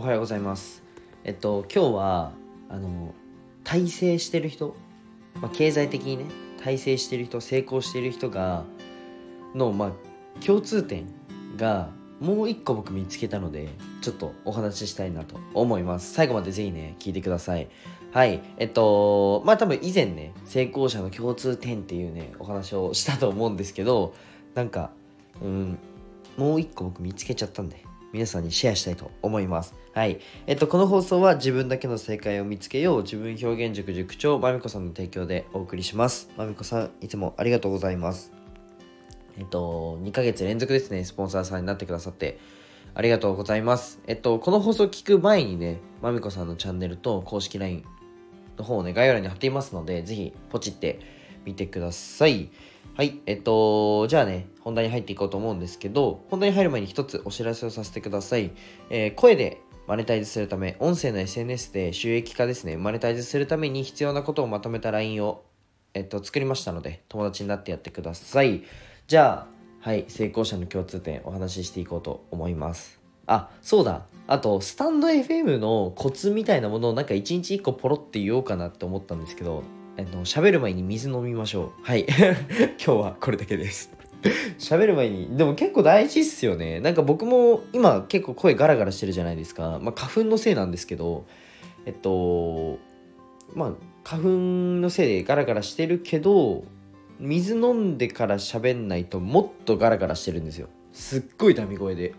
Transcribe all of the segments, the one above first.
おはようございます。えっと今日はあの大成してる人、まあ、経済的にね大成してる人成功してる人がのまあ共通点がもう一個僕見つけたのでちょっとお話ししたいなと思います。最後までぜひね聞いてください。はい。えっとまあ多分以前ね成功者の共通点っていうねお話をしたと思うんですけどなんかうんもう一個僕見つけちゃったんで。皆さんにシェアしたいと思います。はい。えっと、この放送は自分だけの正解を見つけよう自分表現塾塾長まみこさんの提供でお送りします。まみこさん、いつもありがとうございます。えっと、2ヶ月連続ですね、スポンサーさんになってくださって、ありがとうございます。えっと、この放送聞く前にね、まみこさんのチャンネルと公式 LINE の方をね、概要欄に貼っていますので、ぜひポチってみてください。はい、えっと、じゃあね、本題に入っていこうと思うんですけど、本題に入る前に一つお知らせをさせてください。えー、声でマネタイズするため、音声の SNS で収益化ですね、マネタイズするために必要なことをまとめた LINE を、えっと、作りましたので、友達になってやってください。じゃあ、はい、成功者の共通点お話ししていこうと思います。あ、そうだ。あと、スタンド FM のコツみたいなものをなんか一日一個ポロって言おうかなって思ったんですけど、あの喋る前に水飲みましょう。はい。今日はこれだけです。喋る前に、でも結構大事っすよね。なんか僕も今結構声ガラガラしてるじゃないですか。まあ花粉のせいなんですけど、えっと、まあ花粉のせいでガラガラしてるけど、水飲んでから喋んないともっとガラガラしてるんですよ。すっごいダミ声で。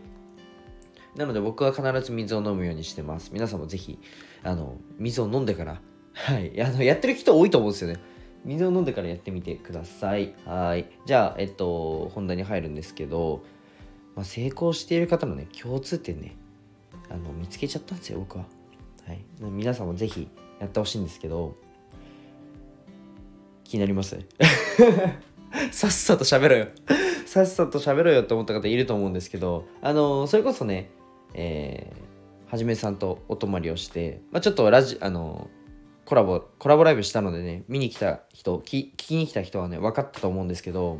なので僕は必ず水を飲むようにしてます。皆さんもぜひ、あの、水を飲んでからはい。あの、やってる人多いと思うんですよね。水を飲んでからやってみてください。はい。じゃあ、えっと、本題に入るんですけど、まあ、成功している方のね、共通点ね、あの、見つけちゃったんですよ、僕は。はい。皆さんもぜひやってほしいんですけど、気になります？さっさと喋ろよさっさと喋ろよって思った方いると思うんですけど、あの、それこそね、えー、はじめさんとお泊まりをして、まあ、ちょっとラジ、あの、コラボ、コラボライブしたのでね、見に来た人、聞きに来た人はね、分かったと思うんですけど、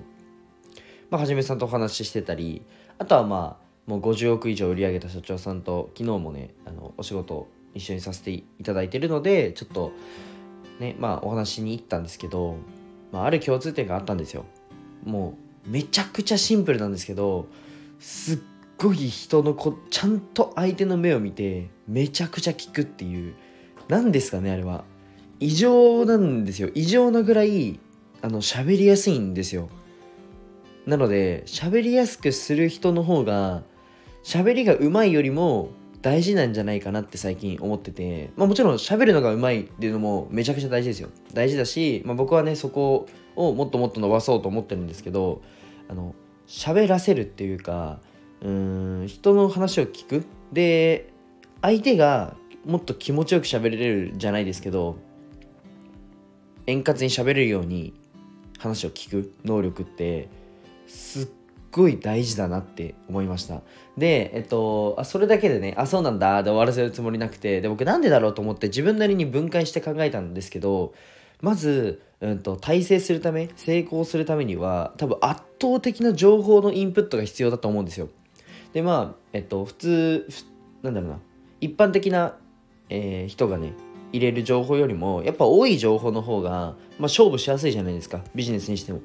まあ、はじめさんとお話ししてたり、あとはまあ、もう50億以上売り上げた社長さんと、昨日もね、あの、お仕事一緒にさせていただいてるので、ちょっと、ね、まあ、お話しに行ったんですけど、まあ、ある共通点があったんですよ。もう、めちゃくちゃシンプルなんですけど、すっごい人のこ、ちゃんと相手の目を見て、めちゃくちゃ聞くっていう、何ですかね、あれは。異常なんですよ。異常なぐらいあの喋りやすいんですよ。なので喋りやすくする人の方が喋りが上手いよりも大事なんじゃないかなって最近思ってて、まあ、もちろん喋るのが上手いっていうのもめちゃくちゃ大事ですよ。大事だし、まあ、僕はねそこをもっともっと伸ばそうと思ってるんですけどあの喋らせるっていうかうん人の話を聞く。で相手がもっと気持ちよく喋れるじゃないですけど円滑に喋れるように話を聞く能力ってすっごい大事だなって思いました。でえっとあそれだけでねあそうなんだで終わらせるつもりなくてで僕なんでだろうと思って自分なりに分解して考えたんですけどまず、うんと、体制するため成功するためには多分圧倒的な情報のインプットが必要だと思うんですよ。でまあえっと普通なんだろうな。一般的な、えー、人がね入れる情報よりもやっぱ多い情報の方が、まあ、勝負しやすいじゃないですかビジネスにしても。っ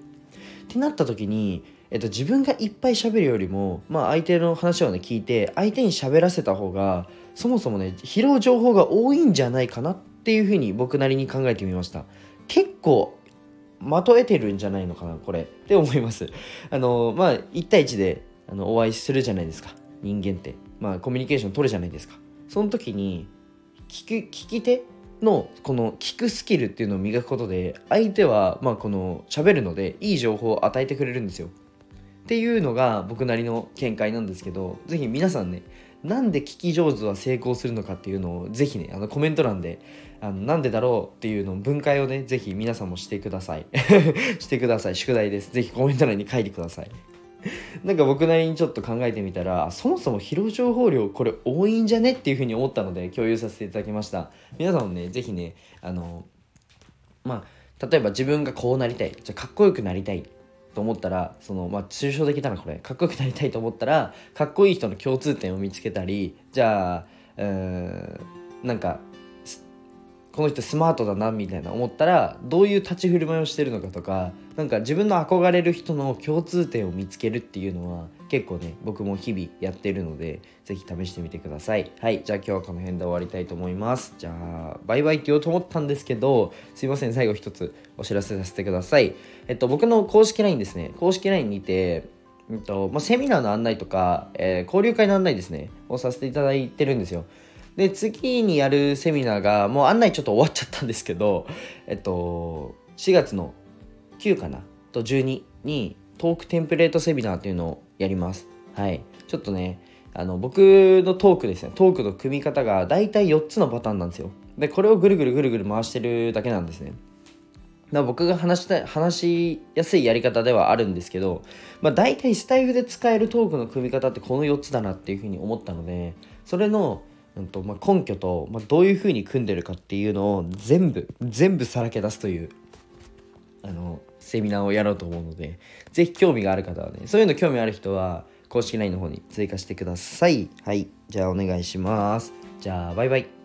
てなった時に、えっと、自分がいっぱい喋るよりも、まあ、相手の話をね聞いて相手に喋らせた方がそもそもね拾う情報が多いんじゃないかなっていうふうに僕なりに考えてみました。結構まとえてるんじゃないのかなこれって思います。あのまあ1対1であのお会いするじゃないですか人間って。まあコミュニケーション取るじゃないですか。その時に聞聞き手のこの聞くスキルっていうのを磨くことで相手はまあこの喋るのでいい情報を与えてくれるんですよ。っていうのが僕なりの見解なんですけど是非皆さんねなんで聞き上手は成功するのかっていうのを是非ねあのコメント欄であのなんでだろうっていうのを分解をね是非皆さんもしてください。してください。宿題です。是非コメント欄に書いてください。なんか僕なりにちょっと考えてみたらそもそも疲労情報量これ多いんじゃねっていうふうに思ったので共有させていただきました。皆さんもね是非ねあのまあ例えば自分がこうなりたいじゃかっこよくなりたいと思ったらそのまあ抽象的だなこれ。かっこよくなりたいと思ったらかっこいい人の共通点を見つけたりじゃあうーんなんかこの人スマートだなみたいな思ったらどういう立ち振る舞いをしてるのかとかなんか自分の憧れる人の共通点を見つけるっていうのは結構ね僕も日々やってるので是非試してみてください。はいじゃあ今日はこの辺で終わりたいと思います。じゃあバイバイって言おうと思ったんですけどすいません最後一つお知らせさせてください。えっと僕の公式 LINE ですね。公式 LINE にてうんとまあ、セミナーの案内とか、えー、交流会の案内ですねをさせていただいてるんですよ。で次にやるセミナーがもう案内ちょっと終わっちゃったんですけどえっと4月の9かな？と12にトークテンプレートセミナーっていうのをやります。はい。ちょっとねあの僕のトークですね。トークの組み方が大体4つのパターンなんですよ。でこれをぐるぐるぐるぐる回してるだけなんですね。だ僕が話した話しやすいやり方ではあるんですけど、まあ、大体スタイフで使えるトークの組み方ってこの4つだなっていうふうに思ったのでそれのうんとまあ、根拠と、まあ、どういうふうに組んでるかっていうのを全部全部さらけ出すというあのセミナーをやろうと思うので是非興味がある方はねそういうの興味ある人は公式 LINE の方に追加してください。はい。じゃあお願いします。じゃあバイバイ。